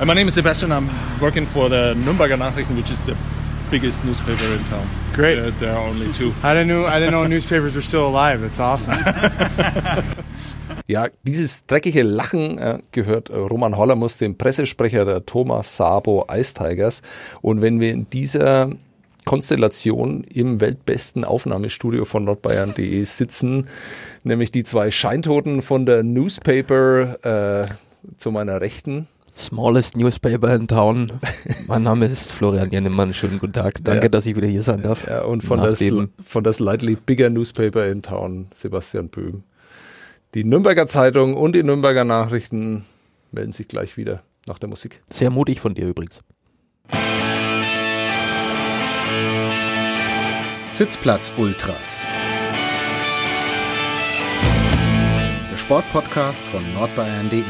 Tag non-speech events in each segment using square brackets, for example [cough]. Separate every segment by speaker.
Speaker 1: My name is Sebastian. I'm working for the Nürnberger Nachrichten, which is the biggest newspaper in town.
Speaker 2: Great.
Speaker 1: Uh, there are only two.
Speaker 2: I didn't know. I didn't know [laughs] newspapers were still alive. That's awesome. [laughs]
Speaker 3: Ja, dieses dreckige Lachen äh, gehört äh, Roman Hollermus, dem Pressesprecher der Thomas Sabo Ice Tigers. Und wenn wir in dieser Konstellation im weltbesten Aufnahmestudio von nordbayern.de sitzen, nämlich die zwei Scheintoten von der Newspaper äh, zu meiner Rechten.
Speaker 4: Smallest Newspaper in Town. Mein Name ist Florian Jennemann. Schönen guten Tag. Danke,
Speaker 3: Ja.
Speaker 4: dass ich wieder hier sein darf.
Speaker 3: Ja, und von der,
Speaker 4: dem-
Speaker 3: von der slightly bigger Newspaper in Town, Sebastian Böhm. Die Nürnberger Zeitung und die Nürnberger Nachrichten melden sich gleich wieder nach der Musik.
Speaker 4: Sehr mutig von dir übrigens.
Speaker 5: Sitzplatz Ultras. Der Sportpodcast von nordbayern.de.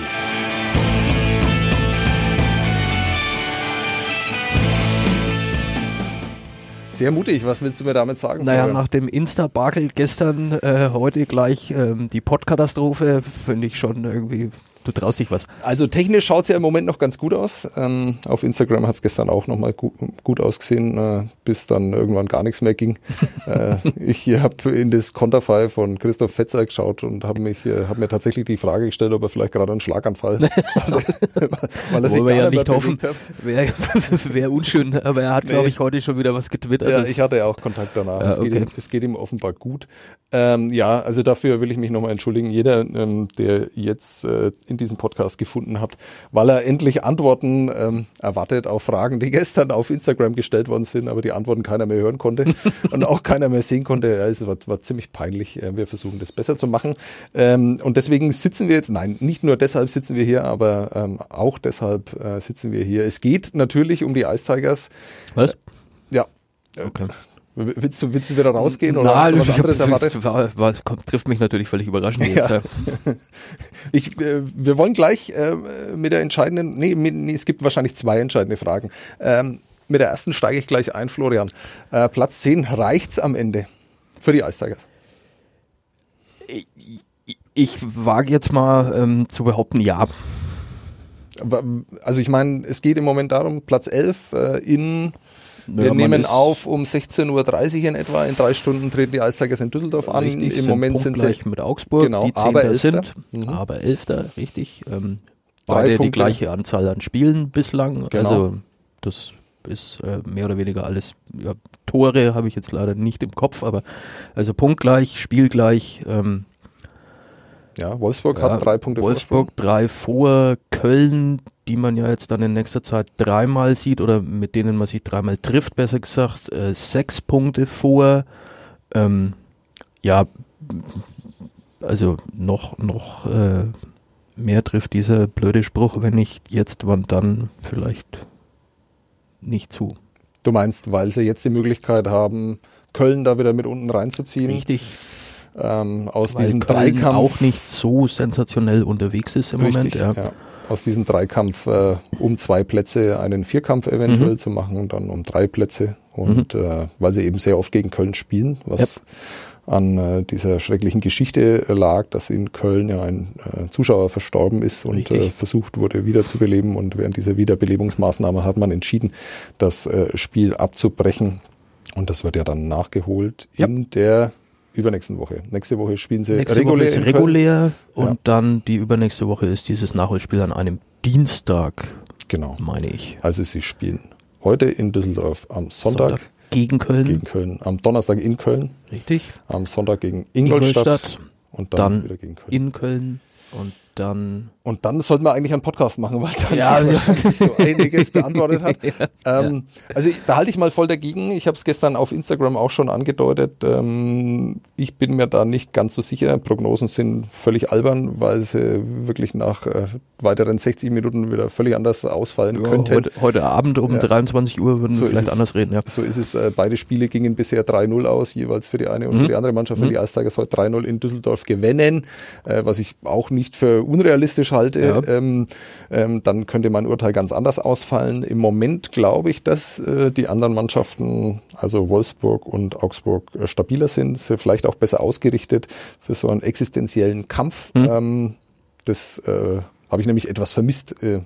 Speaker 3: Sehr mutig, was willst du mir damit sagen?
Speaker 4: Naja,
Speaker 3: Florian?
Speaker 4: nach dem Insta-Bakel gestern, äh, heute gleich ähm, die Podkatastrophe, finde ich schon irgendwie, du traust dich was.
Speaker 3: Also technisch schaut es ja im Moment noch ganz gut aus. Ähm, auf Instagram hat es gestern auch nochmal gut, gut ausgesehen, äh, bis dann irgendwann gar nichts mehr ging. [laughs] äh, ich habe in das Konterfei von Christoph Fetzer geschaut und habe mich, äh, habe mir tatsächlich die Frage gestellt, ob er vielleicht gerade einen Schlaganfall, [laughs] weil er sich
Speaker 4: wir ja nicht hoffen.
Speaker 3: hat.
Speaker 4: Wäre [laughs] wär unschön, aber er hat, glaube
Speaker 3: Nee.
Speaker 4: ich, heute schon wieder was getwittert.
Speaker 3: Ja, ich hatte ja auch Kontakt danach.
Speaker 4: Ja,
Speaker 3: es, geht
Speaker 4: okay.
Speaker 3: ihm, es geht ihm offenbar gut. Ähm, ja, also dafür will ich mich nochmal entschuldigen. Jeder, ähm, der jetzt äh, in diesem Podcast gefunden hat, weil er endlich Antworten ähm, erwartet auf Fragen, die [laughs] gestern auf Instagram gestellt worden sind, aber die Antworten keiner mehr hören konnte [laughs] und auch keiner mehr sehen konnte. Ja, es war, war ziemlich peinlich. Wir versuchen das besser zu machen. Ähm, und deswegen sitzen wir jetzt, nein, nicht nur deshalb sitzen wir hier, aber ähm, auch deshalb äh, sitzen wir hier. Es geht natürlich um die Ice Tigers.
Speaker 4: was?
Speaker 3: Ja,
Speaker 4: Okay.
Speaker 3: Willst du, willst du wieder rausgehen oder hast
Speaker 4: Nein,
Speaker 3: du was
Speaker 4: ich hab-
Speaker 3: anderes erwartet?
Speaker 4: War, war, kommt, trifft mich natürlich völlig überraschend jetzt.
Speaker 3: Ja.
Speaker 4: Ja. [laughs]
Speaker 3: Ich, äh, wir wollen gleich äh, mit der entscheidenden, nee, mit, nee, es gibt wahrscheinlich zwei entscheidende Fragen. Ähm, mit der ersten steige ich gleich ein, Florian. Äh, Platz 10, reicht's am Ende für die Ice Tigers?
Speaker 4: Ich wage jetzt mal ähm, zu behaupten, ja.
Speaker 3: Also ich meine, es geht im Moment darum, Platz 11 äh, in, wir nehmen auf um 16.30 Uhr in etwa, in drei Stunden treten die Ice Tigers in Düsseldorf an.
Speaker 4: Richtig,
Speaker 3: Im Moment sind sie
Speaker 4: gleich mit Augsburg,
Speaker 3: Genau,
Speaker 4: die
Speaker 3: aber Elfter.
Speaker 4: sind,
Speaker 3: Mhm.
Speaker 4: aber Elfter, richtig. Ähm,
Speaker 3: Drei
Speaker 4: beide die
Speaker 3: Punkte.
Speaker 4: gleiche Anzahl an Spielen bislang.
Speaker 3: Genau.
Speaker 4: Also das ist äh, mehr oder weniger alles. Ja, Tore habe ich jetzt leider nicht im Kopf, aber also punktgleich, spielgleich. Ähm,
Speaker 3: ja, Wolfsburg
Speaker 4: ja,
Speaker 3: hat drei Punkte
Speaker 4: Wolfsburg drei vor Köln, die man ja jetzt dann in nächster Zeit dreimal sieht oder mit denen man sich dreimal trifft, besser gesagt, äh, sechs Punkte vor. Ähm, ja, also noch, noch äh, mehr trifft dieser blöde Spruch, wenn nicht jetzt, wann dann vielleicht nicht zu.
Speaker 3: Du meinst, weil sie jetzt die Möglichkeit haben, Köln da wieder mit unten reinzuziehen?
Speaker 4: Richtig,
Speaker 3: Ähm, aus
Speaker 4: weil
Speaker 3: diesem
Speaker 4: Köln
Speaker 3: Dreikampf.
Speaker 4: auch nicht so sensationell unterwegs ist im
Speaker 3: richtig,
Speaker 4: Moment. Ja.
Speaker 3: ja. Aus diesem Dreikampf äh, um zwei Plätze einen Vierkampf eventuell
Speaker 4: Mhm.
Speaker 3: zu machen, dann um drei Plätze. Und äh, weil sie eben sehr oft gegen Köln spielen, was an äh, dieser schrecklichen Geschichte lag, dass in Köln ja ein äh, Zuschauer verstorben ist und äh, versucht wurde wiederzubeleben. Und während dieser Wiederbelebungsmaßnahme hat man entschieden, das äh, Spiel abzubrechen. Und das wird ja dann nachgeholt
Speaker 4: Ja.
Speaker 3: in der übernächsten Woche. Nächste Woche spielen sie
Speaker 4: Nächste
Speaker 3: regulär.
Speaker 4: Woche ist regulär und
Speaker 3: Ja.
Speaker 4: dann die übernächste Woche ist dieses Nachholspiel an einem Dienstag,
Speaker 3: Genau.
Speaker 4: meine ich.
Speaker 3: Also sie spielen heute in Düsseldorf, am Sonntag,
Speaker 4: gegen Köln.
Speaker 3: gegen Köln, am Donnerstag in Köln,
Speaker 4: Richtig.
Speaker 3: am Sonntag gegen Ingolstadt,
Speaker 4: Ingolstadt,
Speaker 3: und dann,
Speaker 4: dann
Speaker 3: wieder gegen Köln.
Speaker 4: in Köln und dann
Speaker 3: und dann sollten wir eigentlich einen Podcast machen, weil dann
Speaker 4: Ja, ja.
Speaker 3: so einiges beantwortet hat. [laughs] ähm, Also da halte ich mal voll dagegen. Ich habe es gestern auf Instagram auch schon angedeutet. Ähm, ich bin mir da nicht ganz so sicher. Prognosen sind völlig albern, weil sie wirklich nach äh, weiteren 60 Minuten wieder völlig anders ausfallen
Speaker 4: ja,
Speaker 3: könnten.
Speaker 4: heute, heute Abend um
Speaker 3: Ja.
Speaker 4: 23 Uhr würden
Speaker 3: So
Speaker 4: wir vielleicht anders reden. Ja.
Speaker 3: So ist es. Äh, beide Spiele gingen bisher 3-0 aus, jeweils für die eine und
Speaker 4: Mhm.
Speaker 3: für die andere Mannschaft. Für die Ice Tigers heute 3-0 in Düsseldorf gewinnen, äh, was ich auch nicht für unrealistisch halte.
Speaker 4: Ja.
Speaker 3: Ähm, ähm, dann könnte mein Urteil ganz anders ausfallen. Im Moment glaube ich, dass äh, die anderen Mannschaften, also Wolfsburg und Augsburg, äh, stabiler sind, sind vielleicht auch besser ausgerichtet für so einen existenziellen Kampf.
Speaker 4: Mhm.
Speaker 3: Ähm, das äh, habe ich nämlich etwas vermisst äh,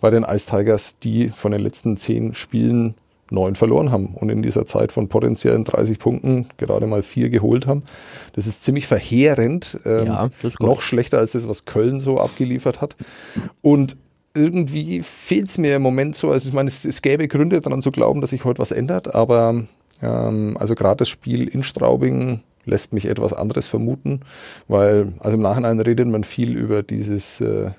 Speaker 3: bei den Ice Tigers, die von den letzten zehn Spielen neun verloren haben und in dieser Zeit von potenziellen 30 Punkten gerade mal vier geholt haben. Das ist ziemlich verheerend, ähm,
Speaker 4: Ja,
Speaker 3: noch schlechter als das, was Köln so abgeliefert hat. Und irgendwie fehlt es mir im Moment so, also ich meine, es, es gäbe Gründe daran zu glauben, dass sich heute was ändert, aber ähm, also gerade das Spiel in Straubing lässt mich etwas anderes vermuten, weil also im Nachhinein redet man viel über dieses äh,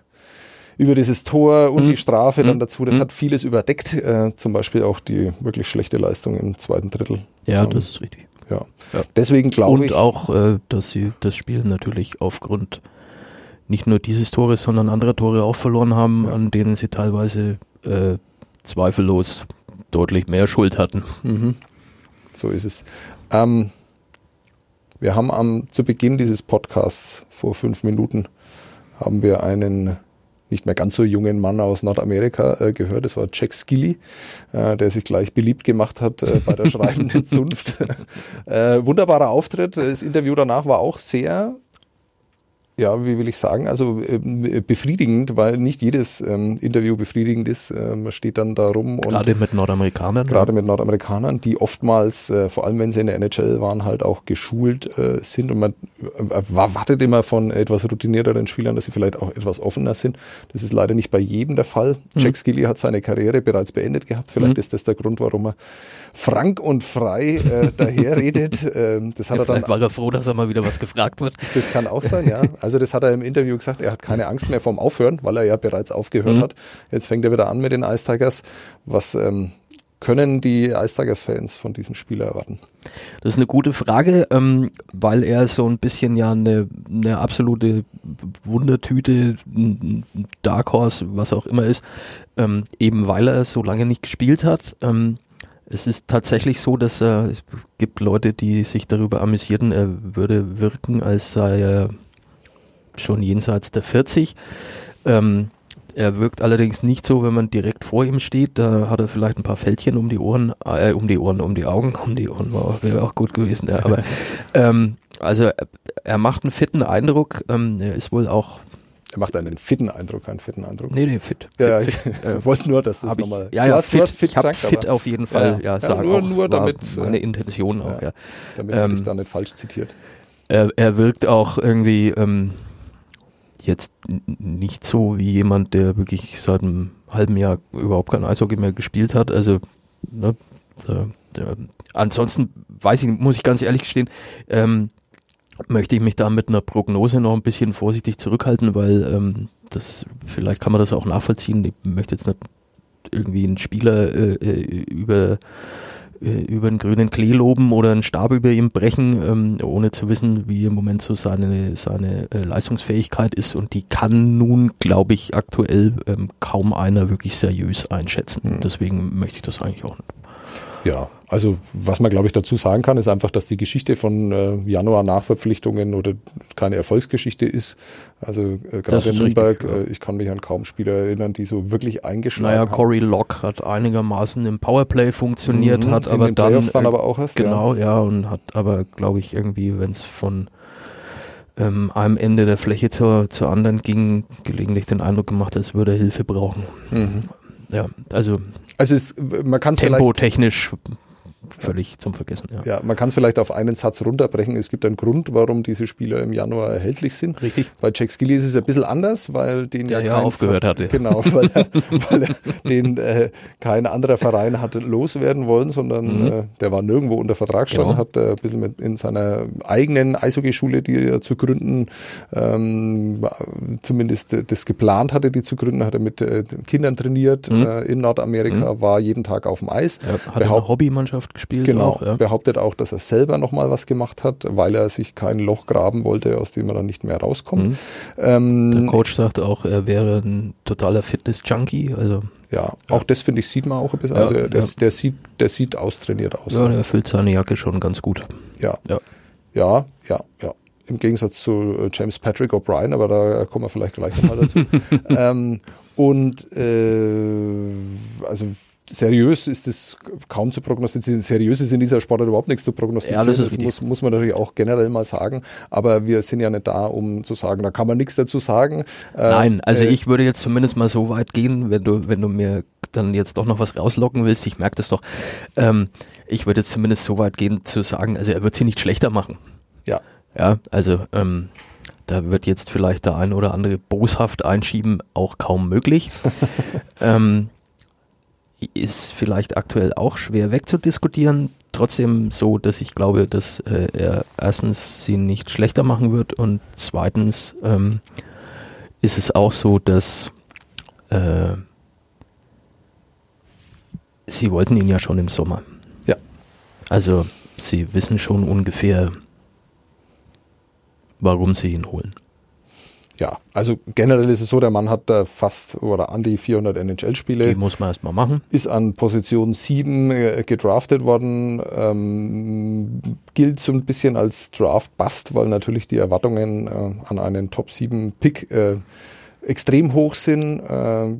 Speaker 3: über dieses Tor und die Strafe dann dazu. Das hat vieles überdeckt, äh, zum Beispiel auch die wirklich schlechte Leistung im zweiten Drittel.
Speaker 4: Ja,
Speaker 3: Ähm,
Speaker 4: das ist richtig.
Speaker 3: ja.
Speaker 4: Ja.
Speaker 3: Deswegen glaube
Speaker 4: Und
Speaker 3: ich
Speaker 4: auch, äh, dass sie das Spiel natürlich aufgrund nicht nur dieses Tores, sondern anderer Tore auch verloren haben,
Speaker 3: Ja.
Speaker 4: an denen sie teilweise äh, zweifellos deutlich mehr Schuld hatten.
Speaker 3: Mhm. So ist es. Ähm, wir haben am, zu Beginn dieses Podcasts vor fünf Minuten haben wir einen nicht mehr ganz so jungen Mann aus Nordamerika äh, gehört. Das war Jack Skilly, äh, der sich gleich beliebt gemacht hat äh, bei der [laughs] schreibenden Zunft. [laughs] äh, wunderbarer Auftritt. Das Interview danach war auch sehr ja, wie will ich sagen, also ähm, befriedigend, weil nicht jedes ähm, Interview befriedigend ist. Äh, man steht dann da rum und
Speaker 4: Gerade mit Nordamerikanern.
Speaker 3: gerade mit Nordamerikanern, die oftmals, äh, vor allem wenn sie in der NHL waren, halt auch geschult äh, sind und man äh, erwartet immer von etwas routinierteren Spielern, dass sie vielleicht auch etwas offener sind. Das ist leider nicht bei jedem der Fall. Jack Skilly hat seine Karriere bereits beendet gehabt. Vielleicht ist das der Grund, warum er frank und frei äh, daherredet. [laughs] Ähm, das hat er dann
Speaker 4: war er froh, dass er mal wieder was gefragt wird.
Speaker 3: das kann auch sein, ja. Also das hat er im Interview gesagt, er hat keine Angst mehr vom Aufhören, weil er ja bereits aufgehört hat. Jetzt fängt er wieder an mit den Ice Tigers. Was ähm, können die Ice Tigers-Fans von diesem Spieler erwarten?
Speaker 4: Das ist eine gute Frage, ähm, weil er so ein bisschen ja eine, eine absolute Wundertüte, ein Dark Horse, was auch immer ist, ähm, eben weil er so lange nicht gespielt hat. Ähm, es ist tatsächlich so, dass er, es gibt Leute, die sich darüber amüsierten, er würde wirken, als sei er schon jenseits der 40. Ähm, er wirkt allerdings nicht so, wenn man direkt vor ihm steht. Da hat er vielleicht ein paar Fältchen um die Ohren, äh, um die Ohren, um die Augen, [laughs] um die Ohren auch- wäre auch gut gewesen. Ja, aber [laughs] ähm, also er, macht einen fitten Eindruck. Ähm, er ist wohl auch,
Speaker 3: Er macht einen fitten Eindruck, einen fitten Eindruck.
Speaker 4: nee, nee, fit.
Speaker 3: ja,
Speaker 4: fit,
Speaker 3: ich [laughs]
Speaker 4: äh,
Speaker 3: wollte nur, dass das
Speaker 4: ich,
Speaker 3: nochmal.
Speaker 4: ja,
Speaker 3: du
Speaker 4: ja,
Speaker 3: hast,
Speaker 4: fit,
Speaker 3: du hast fit
Speaker 4: ich habe fit auf jeden Fall,
Speaker 3: Ja,
Speaker 4: ja,
Speaker 3: ja,
Speaker 4: sagen
Speaker 3: nur-
Speaker 4: auch,
Speaker 3: nur damit,
Speaker 4: meine
Speaker 3: äh,
Speaker 4: Intention auch,
Speaker 3: ja.
Speaker 4: ja.
Speaker 3: damit
Speaker 4: ähm,
Speaker 3: da nicht falsch zitiert.
Speaker 4: Er, er wirkt auch irgendwie ähm, jetzt nicht so wie jemand, der wirklich seit einem halben Jahr überhaupt kein Eishockey mehr gespielt hat. Also ne, der, der, ansonsten weiß ich, muss ich ganz ehrlich gestehen, ähm, möchte ich mich da mit einer Prognose noch ein bisschen vorsichtig zurückhalten, weil ähm, das vielleicht kann man das auch nachvollziehen. Ich möchte jetzt nicht irgendwie einen Spieler äh, äh, über über den grünen Klee loben oder einen Stab über ihm brechen, ähm, ohne zu wissen, wie im Moment so seine, seine äh, Leistungsfähigkeit ist. Und die kann nun, glaube ich, aktuell ähm, kaum einer wirklich seriös einschätzen.
Speaker 3: Mhm.
Speaker 4: Deswegen möchte ich das eigentlich auch nicht.
Speaker 3: Ja, also was man glaube ich dazu sagen kann, ist einfach, dass die Geschichte von äh, Januar Nachverpflichtungen oder keine Erfolgsgeschichte ist. Also äh, gerade Nürnberg,
Speaker 4: ja.
Speaker 3: äh, ich kann mich an kaum Spieler erinnern, die so wirklich eingeschlagen
Speaker 4: Naja,
Speaker 3: haben.
Speaker 4: Corey Locke hat einigermaßen im Powerplay funktioniert,
Speaker 3: Mhm,
Speaker 4: hat
Speaker 3: in
Speaker 4: aber
Speaker 3: den
Speaker 4: dann
Speaker 3: dann aber auch erst, ja.
Speaker 4: genau, ja. und hat aber, glaube ich, irgendwie, wenn es von ähm, einem Ende der Fläche zur, zur anderen ging, gelegentlich den Eindruck gemacht, als würde er Hilfe brauchen.
Speaker 3: Mhm.
Speaker 4: Ja, also
Speaker 3: Also es, man kann es vielleicht
Speaker 4: Tempo-technisch völlig zum Vergessen, ja.
Speaker 3: Ja, man kann es vielleicht auf einen Satz runterbrechen. Es gibt einen Grund, warum diese Spieler im Januar erhältlich sind.
Speaker 4: Richtig.
Speaker 3: Bei Jack Skilly ist es ein bisschen anders, weil den
Speaker 4: Der ja
Speaker 3: kein
Speaker 4: aufgehört
Speaker 3: Ver-
Speaker 4: hatte.
Speaker 3: Genau, [laughs] weil er, weil er den äh, kein anderer Verein hatte loswerden wollen, sondern
Speaker 4: Mhm.
Speaker 3: äh, der war nirgendwo unter Vertrag stand,
Speaker 4: Genau.
Speaker 3: hat äh, ein bisschen mit in seiner eigenen Eishockeyschule, die er zu gründen, ähm, zumindest äh, das geplant hatte, die zu gründen, hat er mit äh, Kindern trainiert
Speaker 4: Mhm.
Speaker 3: äh, in Nordamerika, war jeden Tag auf dem Eis.
Speaker 4: Er hat in
Speaker 3: Behaupt-
Speaker 4: einer Hobbymannschaft gespielt
Speaker 3: Genau,
Speaker 4: auch, ja.
Speaker 3: behauptet auch, dass er selber nochmal was gemacht hat, weil er sich kein Loch graben wollte, aus dem er dann nicht mehr rauskommt.
Speaker 4: Mhm. Der
Speaker 3: Ähm,
Speaker 4: Coach sagte auch, er wäre ein totaler Fitness-Junkie, also
Speaker 3: ja, auch das finde ich, sieht man auch ein bisschen.
Speaker 4: Ja,
Speaker 3: also der,
Speaker 4: ja.
Speaker 3: der sieht, der sieht austrainiert aus.
Speaker 4: ja, der erfüllt seine Jacke schon ganz gut.
Speaker 3: ja,
Speaker 4: Ja.
Speaker 3: ja, ja, ja. Im Gegensatz zu äh, James Patrick O'Brien, aber da kommen wir vielleicht gleich nochmal dazu. [laughs] ähm, und äh, also seriös ist es kaum zu prognostizieren. Seriös ist in dieser Sportart überhaupt nichts zu prognostizieren.
Speaker 4: Ja, das
Speaker 3: das muss, muss man natürlich auch generell mal sagen. Aber wir sind ja nicht da, um zu sagen, da kann man nichts dazu sagen. Äh,
Speaker 4: Nein, also
Speaker 3: äh,
Speaker 4: ich würde jetzt zumindest mal so weit gehen, wenn du, wenn du mir dann jetzt doch noch was rauslocken willst, ich merke das doch, ähm, ich würde jetzt zumindest so weit gehen zu sagen, also er wird sie nicht schlechter machen.
Speaker 3: Ja,
Speaker 4: Ja, also ähm, da wird jetzt vielleicht der ein oder andere boshaft einschieben, auch kaum möglich. [laughs] ähm, ist vielleicht aktuell auch schwer wegzudiskutieren. Trotzdem so, dass ich glaube, dass äh, er erstens sie nicht schlechter machen wird und zweitens ähm, ist es auch so, dass äh, sie wollten ihn ja schon im Sommer.
Speaker 3: Ja.
Speaker 4: Also sie wissen schon ungefähr, warum sie ihn holen.
Speaker 3: Ja. Also generell ist es so, der Mann hat da fast oder an die 400
Speaker 4: Die
Speaker 3: NHL-Spiele.
Speaker 4: muss man erstmal machen.
Speaker 3: ist an Position 7 äh, gedraftet worden, ähm, gilt so ein bisschen als Draft-Bust, weil natürlich die Erwartungen äh, an einen Top-7-Pick äh, extrem hoch sind. Äh,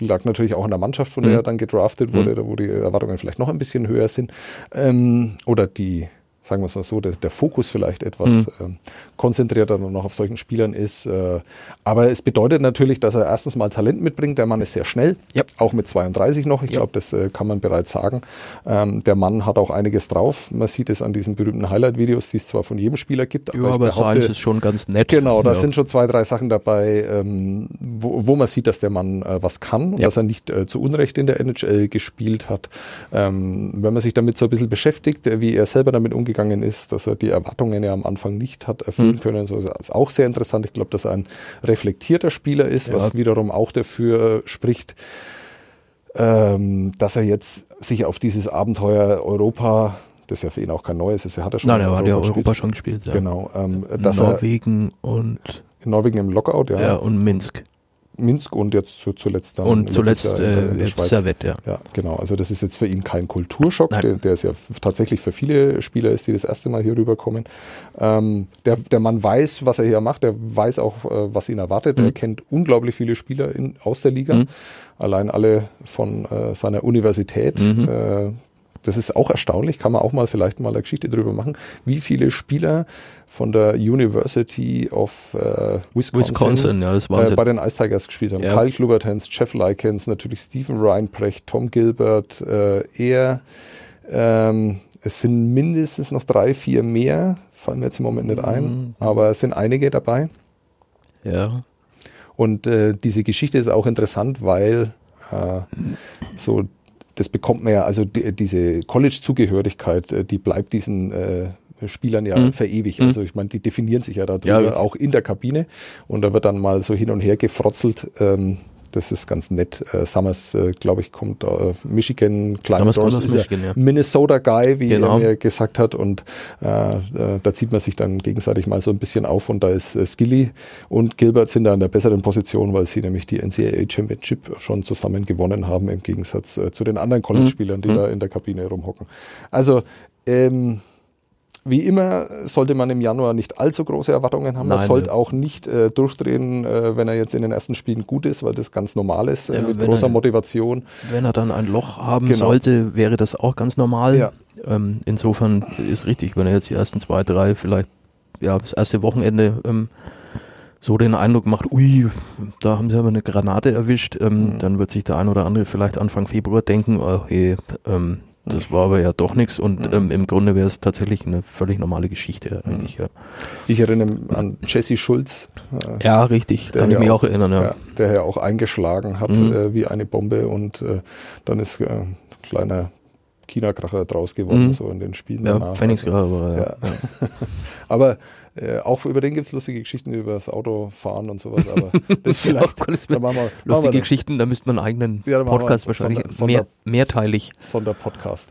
Speaker 3: lag natürlich auch an der Mannschaft, von der
Speaker 4: Mhm.
Speaker 3: er dann gedraftet wurde, da wo die Erwartungen vielleicht noch ein bisschen höher sind. Ähm, oder die, sagen wir es mal so, der, der Fokus vielleicht etwas
Speaker 4: Mhm.
Speaker 3: ähm, konzentrierter noch auf solchen Spielern ist. Äh, aber es bedeutet natürlich, dass er erstens mal Talent mitbringt. Der Mann ist sehr schnell,
Speaker 4: Ja.
Speaker 3: auch mit 32 noch. Ich
Speaker 4: Ja.
Speaker 3: glaube, das äh, kann man bereits sagen. Ähm, der Mann hat auch einiges drauf. Man sieht es an diesen berühmten Highlight-Videos, die es zwar von jedem Spieler gibt,
Speaker 4: Ja, aber seins ist schon ganz nett.
Speaker 3: Genau, da
Speaker 4: ja.
Speaker 3: sind schon zwei, drei Sachen dabei, ähm, wo, wo man sieht, dass der Mann äh, was kann und dass er nicht äh, zu Unrecht in der NHL gespielt hat. Ähm, wenn man sich damit so ein bisschen beschäftigt, äh, wie er selber damit umgegangen ist, dass er die Erwartungen ja am Anfang nicht hat erfüllen
Speaker 4: Mhm.
Speaker 3: können, so ist auch sehr interessant. Ich glaube, dass er ein reflektierter Spieler ist,
Speaker 4: Ja.
Speaker 3: was wiederum auch dafür äh, spricht, ähm, dass er jetzt sich auf dieses Abenteuer Europa, das ja für ihn auch kein neues ist, er hat ja schon
Speaker 4: Nein,
Speaker 3: in
Speaker 4: er hat ja
Speaker 3: gespielt.
Speaker 4: Europa schon gespielt. Ja.
Speaker 3: Genau, ähm,
Speaker 4: Norwegen und,
Speaker 3: in Norwegen im Lockout, ja,
Speaker 4: ja. und Minsk.
Speaker 3: Minsk und jetzt zu, zuletzt dann
Speaker 4: und zuletzt
Speaker 3: Jahr in in
Speaker 4: äh,
Speaker 3: Schweiz.
Speaker 4: Servette, ja.
Speaker 3: Ja, genau. Also das ist jetzt für ihn kein Kulturschock, der, der ist ja tatsächlich für viele Spieler ist, die das erste Mal hier rüberkommen. Ähm, der, der Mann weiß, was er hier macht, der weiß auch, äh, was ihn erwartet. Er
Speaker 4: Mhm.
Speaker 3: kennt unglaublich viele Spieler in, aus der Liga,
Speaker 4: Mhm.
Speaker 3: allein alle von äh, seiner Universität.
Speaker 4: Mhm.
Speaker 3: Äh, das ist auch erstaunlich, kann man auch mal vielleicht mal eine Geschichte drüber machen, wie viele Spieler von der University of äh, Wisconsin,
Speaker 4: Wisconsin, ja, das
Speaker 3: äh, bei den Ice Tigers gespielt haben.
Speaker 4: Ja.
Speaker 3: Kyle Klubertens, Jeff Likens, natürlich Stephen Reinprecht, Tom Gilbert, äh, er. Ähm, es sind mindestens noch drei, vier mehr, fallen mir jetzt im Moment nicht ein,
Speaker 4: Mhm.
Speaker 3: aber es sind einige dabei.
Speaker 4: ja.
Speaker 3: Und äh, diese Geschichte ist auch interessant, weil äh, so das bekommt man ja, also die, diese College-Zugehörigkeit, äh, die bleibt diesen äh, Spielern ja
Speaker 4: Mhm.
Speaker 3: verewigt.
Speaker 4: Mhm.
Speaker 3: Also ich meine, die definieren sich ja darüber,
Speaker 4: Ja,
Speaker 3: auch in der Kabine. Und da wird dann mal so hin und her gefrotzelt. Ähm, das ist ganz nett. Äh, Summers, äh, glaube ich, kommt äh, Michigan,
Speaker 4: kommt
Speaker 3: Doors
Speaker 4: aus
Speaker 3: ist
Speaker 4: Michigan, ja.
Speaker 3: ja Minnesota Guy, wie
Speaker 4: Genau.
Speaker 3: er mir gesagt hat. Und äh, äh, da zieht man sich dann gegenseitig mal so ein bisschen auf. Und da ist äh, Skilly und Gilbert sind da in der besseren Position, weil sie nämlich die NCAA Championship schon zusammen gewonnen haben, im Gegensatz äh, zu den anderen College-Spielern, die
Speaker 4: Mhm.
Speaker 3: da in der Kabine rumhocken. Also, ähm, wie immer sollte man im Januar nicht allzu große Erwartungen haben. man
Speaker 4: Nein,
Speaker 3: sollte
Speaker 4: ja.
Speaker 3: auch nicht äh, durchdrehen, äh, wenn er jetzt in den ersten Spielen gut ist, weil das ganz normal ist, äh,
Speaker 4: Ja,
Speaker 3: mit großer
Speaker 4: er-
Speaker 3: Motivation.
Speaker 4: Wenn er dann ein Loch haben
Speaker 3: Genau.
Speaker 4: sollte, wäre das auch ganz normal.
Speaker 3: Ja.
Speaker 4: Ähm, insofern ist richtig, wenn er jetzt die ersten zwei, drei, vielleicht ja das erste Wochenende ähm, so den Eindruck macht, ui, da haben sie aber eine Granate erwischt, ähm,
Speaker 3: Mhm.
Speaker 4: dann wird sich der ein oder andere vielleicht Anfang Februar denken, oh, hey, ähm, das war aber ja doch nichts und
Speaker 3: Mhm.
Speaker 4: ähm, im Grunde wäre es tatsächlich eine völlig normale Geschichte eigentlich. Ja,
Speaker 3: Ich erinnere an Jesse Schulz, äh,
Speaker 4: ja richtig, kann ich mich
Speaker 3: auch-
Speaker 4: auch erinnern. Ja.
Speaker 3: ja, der ja auch eingeschlagen hat
Speaker 4: Mhm.
Speaker 3: äh, wie eine Bombe und äh, dann ist äh, ein kleiner China-Kracher draus geworden,
Speaker 4: Mhm.
Speaker 3: so in den Spielen
Speaker 4: Ja,
Speaker 3: danach.
Speaker 4: Pfennigsgraber war ja.
Speaker 3: Ja. [laughs] Aber äh, auch über den gibt's lustige Geschichten über das Autofahren und sowas, aber [laughs] das vielleicht,
Speaker 4: Gottes [laughs]
Speaker 3: da machen wir, machen wir
Speaker 4: Lustige Geschichten, da müsste man einen eigenen
Speaker 3: Ja,
Speaker 4: Podcast wahrscheinlich
Speaker 3: Sonder-
Speaker 4: mehr,
Speaker 3: Sonder-
Speaker 4: mehrteilig.
Speaker 3: Sonderpodcast.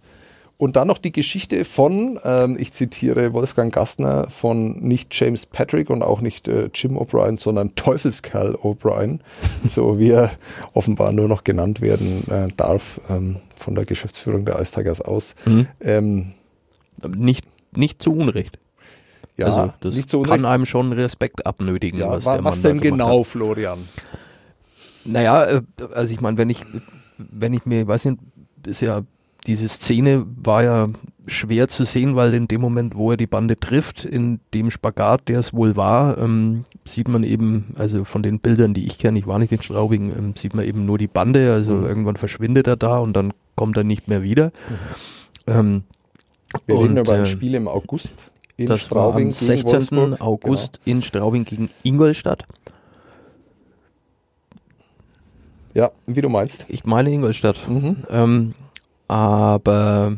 Speaker 3: Und dann noch die Geschichte von, ähm, ich zitiere Wolfgang Gastner, von nicht James Patrick und auch nicht äh, Jim O'Brien, sondern Teufelskerl O'Brien, [laughs] so wie er offenbar nur noch genannt werden äh, darf ähm, von der Geschäftsführung der Ice Tigers aus.
Speaker 4: Mhm.
Speaker 3: Ähm,
Speaker 4: Nicht, nicht zu Unrecht.
Speaker 3: Ja,
Speaker 4: also das
Speaker 3: nicht so
Speaker 4: kann einem schon Respekt abnötigen.
Speaker 3: ja,
Speaker 4: was,
Speaker 3: wa- was denn genau,
Speaker 4: Hat.
Speaker 3: Florian?
Speaker 4: Naja, äh, also ich meine, wenn ich, wenn ich mir, weiß nicht, ist ja, diese Szene war ja schwer zu sehen, weil in dem Moment, wo er die Bande trifft, in dem Spagat, der es wohl war, ähm, sieht man eben, also von den Bildern, die ich kenne, ich war nicht in Straubing, ähm, sieht man eben nur die Bande, also
Speaker 3: Mhm.
Speaker 4: irgendwann verschwindet er da und dann kommt er nicht mehr wieder. Ähm,
Speaker 3: Wir reden über ein
Speaker 4: äh,
Speaker 3: Spiel im August in
Speaker 4: das
Speaker 3: Straubing
Speaker 4: war am
Speaker 3: gegen
Speaker 4: 16.
Speaker 3: Wolfsburg. Genau.
Speaker 4: August in Straubing gegen Ingolstadt.
Speaker 3: Genau. Ja, wie du meinst.
Speaker 4: Ich meine Ingolstadt.
Speaker 3: Mhm.
Speaker 4: Ähm, aber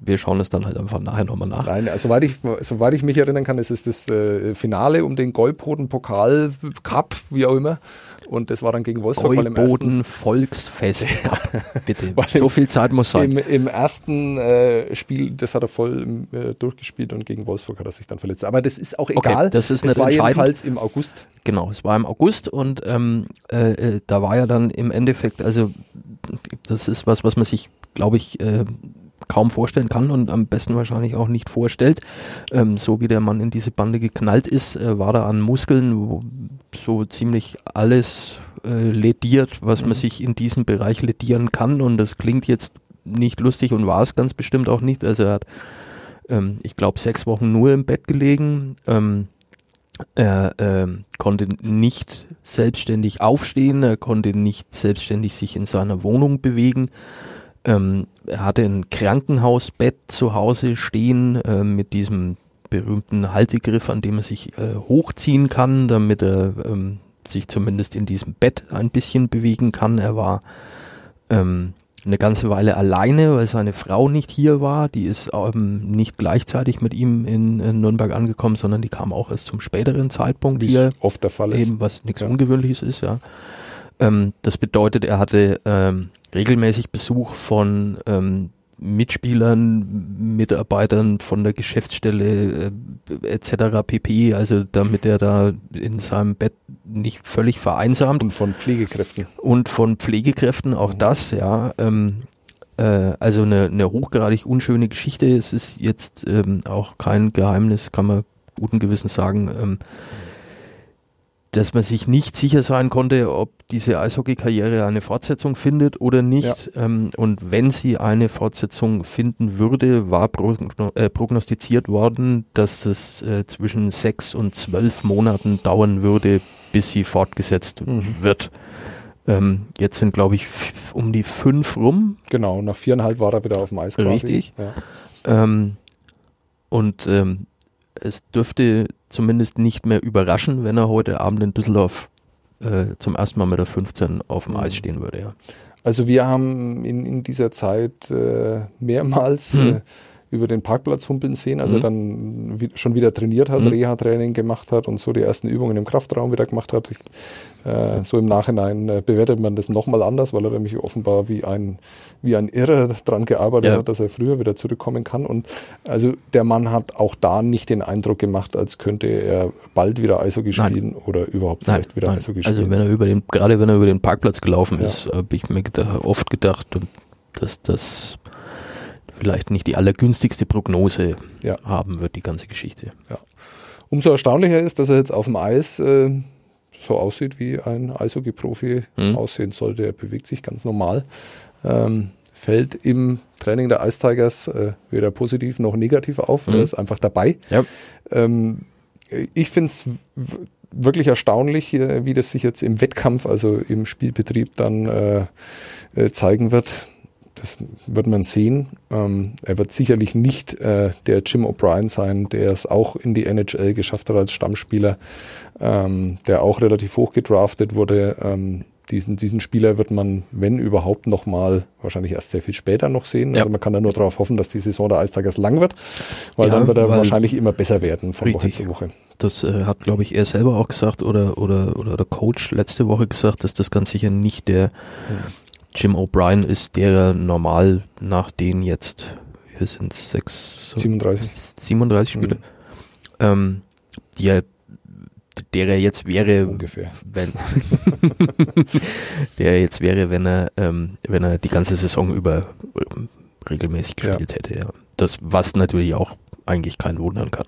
Speaker 4: wir schauen es dann halt einfach nachher nochmal nach.
Speaker 3: Nein, also soweit ich, soweit ich mich erinnern kann, ist es das äh, Finale um den Golbroten Pokal Cup, wie auch immer. Und das war dann gegen Wolfsburg, weil im ersten,
Speaker 4: Geuboden Volksfest [laughs] Cup, bitte. So viel Zeit muss sein.
Speaker 3: im, im ersten äh, Spiel, das hat er voll äh, durchgespielt und gegen Wolfsburg hat er sich dann verletzt. Aber das ist auch
Speaker 4: Okay,
Speaker 3: egal.
Speaker 4: das ist nicht
Speaker 3: war
Speaker 4: entscheidend.
Speaker 3: jedenfalls im August.
Speaker 4: Genau, es war im August und ähm, äh, äh, da war ja dann im Endeffekt, also das ist was, was man sich, glaube ich, äh, kaum vorstellen kann und am besten wahrscheinlich auch nicht vorstellt. Ähm, so wie der Mann in diese Bande geknallt ist, äh, war da an Muskeln wo so ziemlich alles äh, lediert, was man sich in diesem Bereich ledieren kann und das klingt jetzt nicht lustig und war es ganz bestimmt auch nicht. Also er hat, ähm, ich glaube, sechs Wochen nur im Bett gelegen. Ähm, er ähm, konnte nicht selbstständig aufstehen, er konnte nicht selbstständig sich in seiner Wohnung bewegen. Ähm, er hatte ein Krankenhausbett zu Hause stehen äh, mit diesem berühmten Haltegriff, an dem er sich äh, hochziehen kann, damit er ähm, sich zumindest in diesem Bett ein bisschen bewegen kann. Er war ähm, eine ganze Weile alleine, weil seine Frau nicht hier war. Die ist ähm, nicht gleichzeitig mit ihm in, in Nürnberg angekommen, sondern die kam auch erst zum späteren Zeitpunkt
Speaker 3: Wie
Speaker 4: hier
Speaker 3: oft der Fall ist.
Speaker 4: eben was nichts
Speaker 3: Ja.
Speaker 4: Ungewöhnliches ist, ja. Ähm, das bedeutet, er hatte ähm, regelmäßig Besuch von ähm, Mitspielern, Mitarbeitern von der Geschäftsstelle äh, etc. pp. Also damit er da in seinem Bett nicht völlig vereinsamt
Speaker 3: Und von Pflegekräften.
Speaker 4: und von Pflegekräften auch das, ja. Ähm, äh, also eine, eine hochgradig unschöne Geschichte. Es ist jetzt ähm, auch kein Geheimnis, kann man guten Gewissens sagen, ähm, dass man sich nicht sicher sein konnte, ob diese Eishockey-Karriere eine Fortsetzung findet oder nicht. Ähm, und wenn sie eine Fortsetzung finden würde, war progno äh, prognostiziert worden, dass es äh, zwischen sechs und zwölf Monaten dauern würde, bis sie fortgesetzt wird. Ähm, jetzt sind, glaube ich, um die fünf rum.
Speaker 3: Genau, nach viereinhalb war er wieder auf dem Eis quasi.
Speaker 4: Richtig.
Speaker 3: Ja.
Speaker 4: Ähm, und ähm, es dürfte zumindest nicht mehr überraschen, wenn er heute Abend in Düsseldorf äh, zum ersten Mal mit der 15 auf dem
Speaker 3: Mhm.
Speaker 4: Eis stehen würde. Ja.
Speaker 3: Also wir haben in, in dieser Zeit äh, mehrmals
Speaker 4: Mhm.
Speaker 3: äh, über den Parkplatz humpeln sehen, als er
Speaker 4: Mhm.
Speaker 3: dann wie, schon wieder trainiert hat,
Speaker 4: Mhm.
Speaker 3: Reha-Training gemacht hat und so die ersten Übungen im Kraftraum wieder gemacht hat. Ich, äh, so im Nachhinein äh, bewertet man das nochmal anders, weil er nämlich offenbar wie ein, wie ein Irrer dran gearbeitet
Speaker 4: Ja.
Speaker 3: hat, dass er früher wieder zurückkommen kann. Und also der Mann hat auch da nicht den Eindruck gemacht, als könnte er bald wieder Eishockey
Speaker 4: Nein.
Speaker 3: spielen oder überhaupt
Speaker 4: Nein,
Speaker 3: vielleicht wieder
Speaker 4: nein.
Speaker 3: Eishockey spielen.
Speaker 4: Also wenn er über den, gerade wenn er über den Parkplatz gelaufen
Speaker 3: Ja.
Speaker 4: ist, habe ich mir gedacht, oft gedacht, dass das vielleicht nicht die allergünstigste Prognose
Speaker 3: Ja.
Speaker 4: haben wird, die ganze Geschichte.
Speaker 3: Umso erstaunlicher ist, dass er jetzt auf dem Eis äh, so aussieht, wie ein Eishockey-Profi
Speaker 4: Mhm.
Speaker 3: aussehen sollte. Er bewegt sich ganz normal. Ähm, fällt im Training der Ice Tigers äh, weder positiv noch negativ auf.
Speaker 4: Mhm.
Speaker 3: Er ist einfach dabei.
Speaker 4: Ja.
Speaker 3: Ähm, ich finde es wirklich erstaunlich, äh, wie das sich jetzt im Wettkampf, also im Spielbetrieb dann äh, äh, zeigen wird. Das wird man sehen. Ähm, er wird sicherlich nicht äh, der Jim O'Brien sein, der es auch in die NHL geschafft hat als Stammspieler, ähm, der auch relativ hoch gedraftet wurde. Ähm, diesen, diesen Spieler wird man, wenn überhaupt, nochmal wahrscheinlich erst sehr viel später noch sehen.
Speaker 4: Ja.
Speaker 3: Also man kann da nur darauf hoffen, dass die Saison der Eistagers lang wird, weil
Speaker 4: Ja,
Speaker 3: dann wird er wahrscheinlich immer besser werden von Woche
Speaker 4: Richtig.
Speaker 3: zu Woche.
Speaker 4: Das äh, hat, glaube ich, er selber auch gesagt oder, oder, oder der Coach letzte Woche gesagt, dass das ganz sicher nicht der Jim O'Brien ist, der normal nach den jetzt, wir sind sechs,
Speaker 3: 37.
Speaker 4: 37 Spiele,
Speaker 3: Mhm.
Speaker 4: ähm, die er, der er jetzt wäre,
Speaker 3: Ungefähr.
Speaker 4: wenn [laughs] der er jetzt wäre, wenn er, ähm, wenn er die ganze Saison über ähm, regelmäßig
Speaker 3: Ja.
Speaker 4: gespielt hätte. Ja. Das, was natürlich auch eigentlich keinen wundern kann.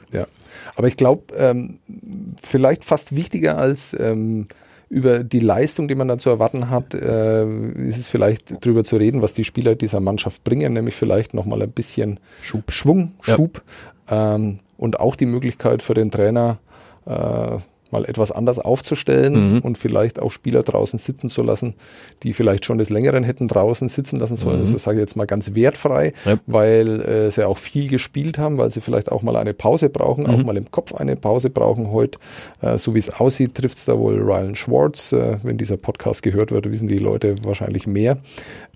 Speaker 3: Aber ich glaube, ähm, vielleicht fast wichtiger als ähm, über die Leistung, die man dann zu erwarten hat, äh, ist es vielleicht drüber zu reden, was die Spieler dieser Mannschaft bringen, nämlich vielleicht nochmal ein bisschen Schub. Schwung, Schub ja. ähm, und auch die Möglichkeit für den Trainer, äh, mal etwas anders aufzustellen mhm. und vielleicht auch Spieler draußen sitzen zu lassen, die vielleicht schon des Längeren hätten draußen sitzen lassen sollen. Mhm. Also sage ich jetzt mal ganz wertfrei, ja. weil äh, sie auch viel gespielt haben, weil sie vielleicht auch mal eine Pause brauchen, mhm. auch mal im Kopf eine Pause brauchen heute. Äh, so wie es aussieht, trifft es da wohl Ryan Schwartz. Äh, wenn dieser Podcast gehört wird, wissen die Leute wahrscheinlich mehr.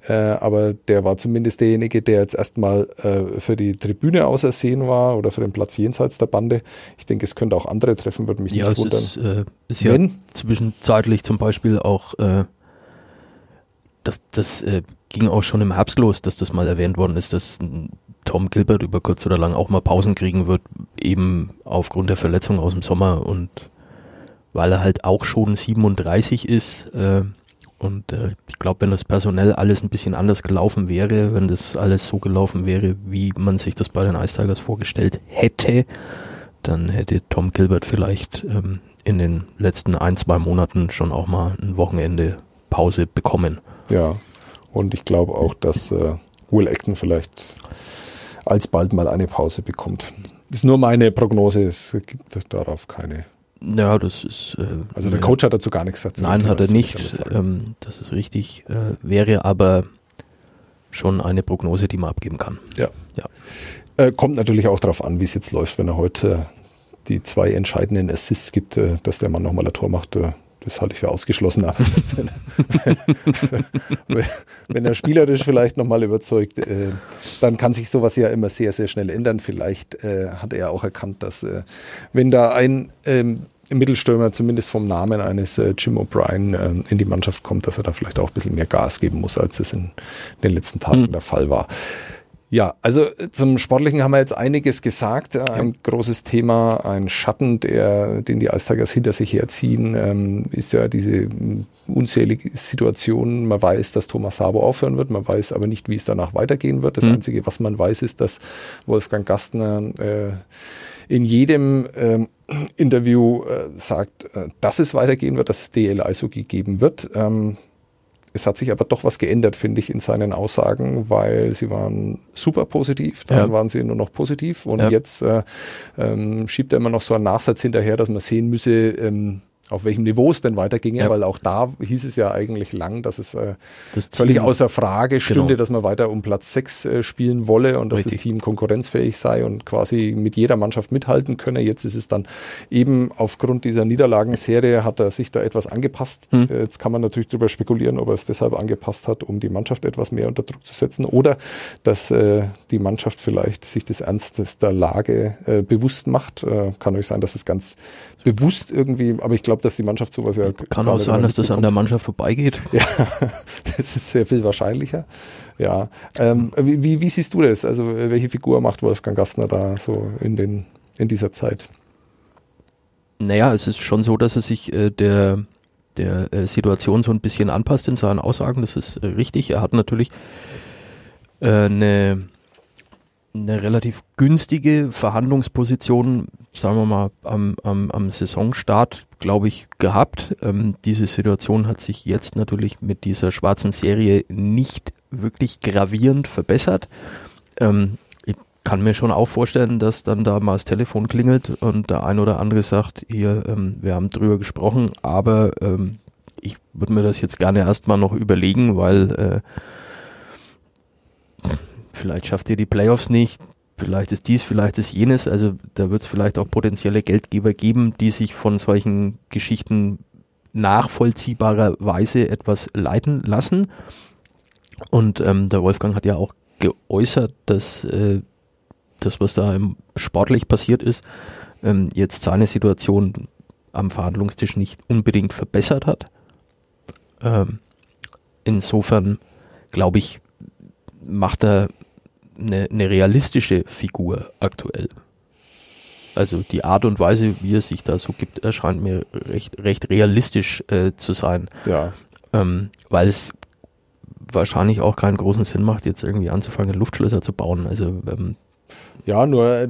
Speaker 3: Äh, aber der war zumindest derjenige, der jetzt erstmal äh, für die Tribüne ausersehen war oder für den Platz jenseits der Bande. Ich denke, es könnte auch andere treffen, würde mich
Speaker 4: ja,
Speaker 3: nicht wundern.
Speaker 4: Ist, äh, ist ja Wenn, zwischenzeitlich zum Beispiel auch, äh, das, das äh, ging auch schon im Herbst los, dass das mal erwähnt worden ist, dass Tom Gilbert über kurz oder lang auch mal Pausen kriegen wird, eben aufgrund der Verletzung aus dem Sommer und weil er halt auch schon 37 ist, äh, und äh, ich glaube, wenn das personell alles ein bisschen anders gelaufen wäre, wenn das alles so gelaufen wäre, wie man sich das bei den Ice Tigers vorgestellt hätte, dann hätte Tom Gilbert vielleicht ähm, in den letzten ein, zwei Monaten schon auch mal ein Wochenende Pause bekommen.
Speaker 3: Ja, und ich glaube auch, dass äh, Will Acton vielleicht alsbald mal eine Pause bekommt. Das ist nur meine Prognose, es gibt darauf keine
Speaker 4: ja, das ist. Äh,
Speaker 3: also der Coach hat dazu gar nichts dazu.
Speaker 4: Nein, hat er nicht. Ähm, das ist richtig. Äh, wäre aber schon eine Prognose, die man abgeben kann.
Speaker 3: Ja. ja. Äh, kommt natürlich auch darauf an, wie es jetzt läuft, wenn er heute die zwei entscheidenden Assists gibt, äh, dass der Mann nochmal ein Tor macht. Äh, das halte ich für ausgeschlossen. wenn, [laughs] wenn, wenn, er spielerisch vielleicht nochmal überzeugt, äh, dann kann sich sowas ja immer sehr, sehr schnell ändern. Vielleicht äh, hat er auch erkannt, dass äh, wenn da ein ähm, Mittelstürmer zumindest vom Namen eines äh, Jim O'Brien äh, in die Mannschaft kommt, dass er da vielleicht auch ein bisschen mehr Gas geben muss, als es in den letzten Tagen mhm. der Fall war. Ja, also äh, zum Sportlichen haben wir jetzt einiges gesagt. Ein ja. großes Thema, ein Schatten, der, den die Eistigers hinter sich herziehen, ähm, ist ja diese unzählige Situation. Man weiß, dass Thomas Sabo aufhören wird, man weiß aber nicht, wie es danach weitergehen wird. Das mhm. Einzige, was man weiß, ist, dass Wolfgang Gastner äh, in jedem ähm, Interview äh, sagt, äh, dass es weitergehen wird, dass es DL Eishockey geben wird. Ähm, es hat sich aber doch was geändert, finde ich, in seinen Aussagen, weil sie waren super positiv, dann ja. waren sie nur noch positiv und ja. jetzt äh, ähm, schiebt er immer noch so einen Nachsatz hinterher, dass man sehen müsse, ähm, auf welchem Niveau es denn weiterginge, ja. weil auch da hieß es ja eigentlich lang, dass es äh, das völlig außer Frage stünde, genau. dass man weiter um Platz 6 äh, spielen wolle und dass Richtig. das Team konkurrenzfähig sei und quasi mit jeder Mannschaft mithalten könne. Jetzt ist es dann eben aufgrund dieser Niederlagenserie hat er sich da etwas angepasst. Hm. Äh, jetzt kann man natürlich darüber spekulieren, ob er es deshalb angepasst hat, um die Mannschaft etwas mehr unter Druck zu setzen oder dass äh, die Mannschaft vielleicht sich des Ernstes der Lage äh, bewusst macht. Äh, kann euch sein, dass es ganz bewusst irgendwie, aber ich glaube, dass die Mannschaft sowas ja.
Speaker 4: Kann auch sein, dass das an der Mannschaft vorbeigeht. [laughs]
Speaker 3: Ja, das ist sehr viel wahrscheinlicher. Ja. Ähm, wie, wie, siehst du das? Also, welche Figur macht Wolfgang Gastner da so in, den, in dieser Zeit?
Speaker 4: Naja, es ist schon so, dass er sich äh, der, der äh, Situation so ein bisschen anpasst in seinen Aussagen. Das ist äh, richtig. Er hat natürlich äh, eine eine relativ günstige Verhandlungsposition, sagen wir mal, am, am, am Saisonstart, glaube ich, gehabt. Ähm, diese Situation hat sich jetzt natürlich mit dieser schwarzen Serie nicht wirklich gravierend verbessert. Ähm, ich kann mir schon auch vorstellen, dass dann da mal das Telefon klingelt und der ein oder andere sagt, hier, ähm, wir haben drüber gesprochen, aber ähm, ich würde mir das jetzt gerne erstmal noch überlegen, weil äh, vielleicht schafft ihr die Playoffs nicht, vielleicht ist dies, vielleicht ist jenes. Also da wird es vielleicht auch potenzielle Geldgeber geben, die sich von solchen Geschichten nachvollziehbarerweise etwas leiten lassen. Und ähm, der Wolfgang hat ja auch geäußert, dass äh, das, was da sportlich passiert ist, ähm, jetzt seine Situation am Verhandlungstisch nicht unbedingt verbessert hat. Ähm, insofern glaube ich, macht er eine, eine realistische Figur aktuell. Also die Art und Weise, wie er sich da so gibt, erscheint mir recht, recht realistisch äh, zu sein.
Speaker 3: Ja.
Speaker 4: Ähm, weil es wahrscheinlich auch keinen großen Sinn macht, jetzt irgendwie anzufangen, Luftschlösser zu bauen. Also ähm,
Speaker 3: Ja, nur äh,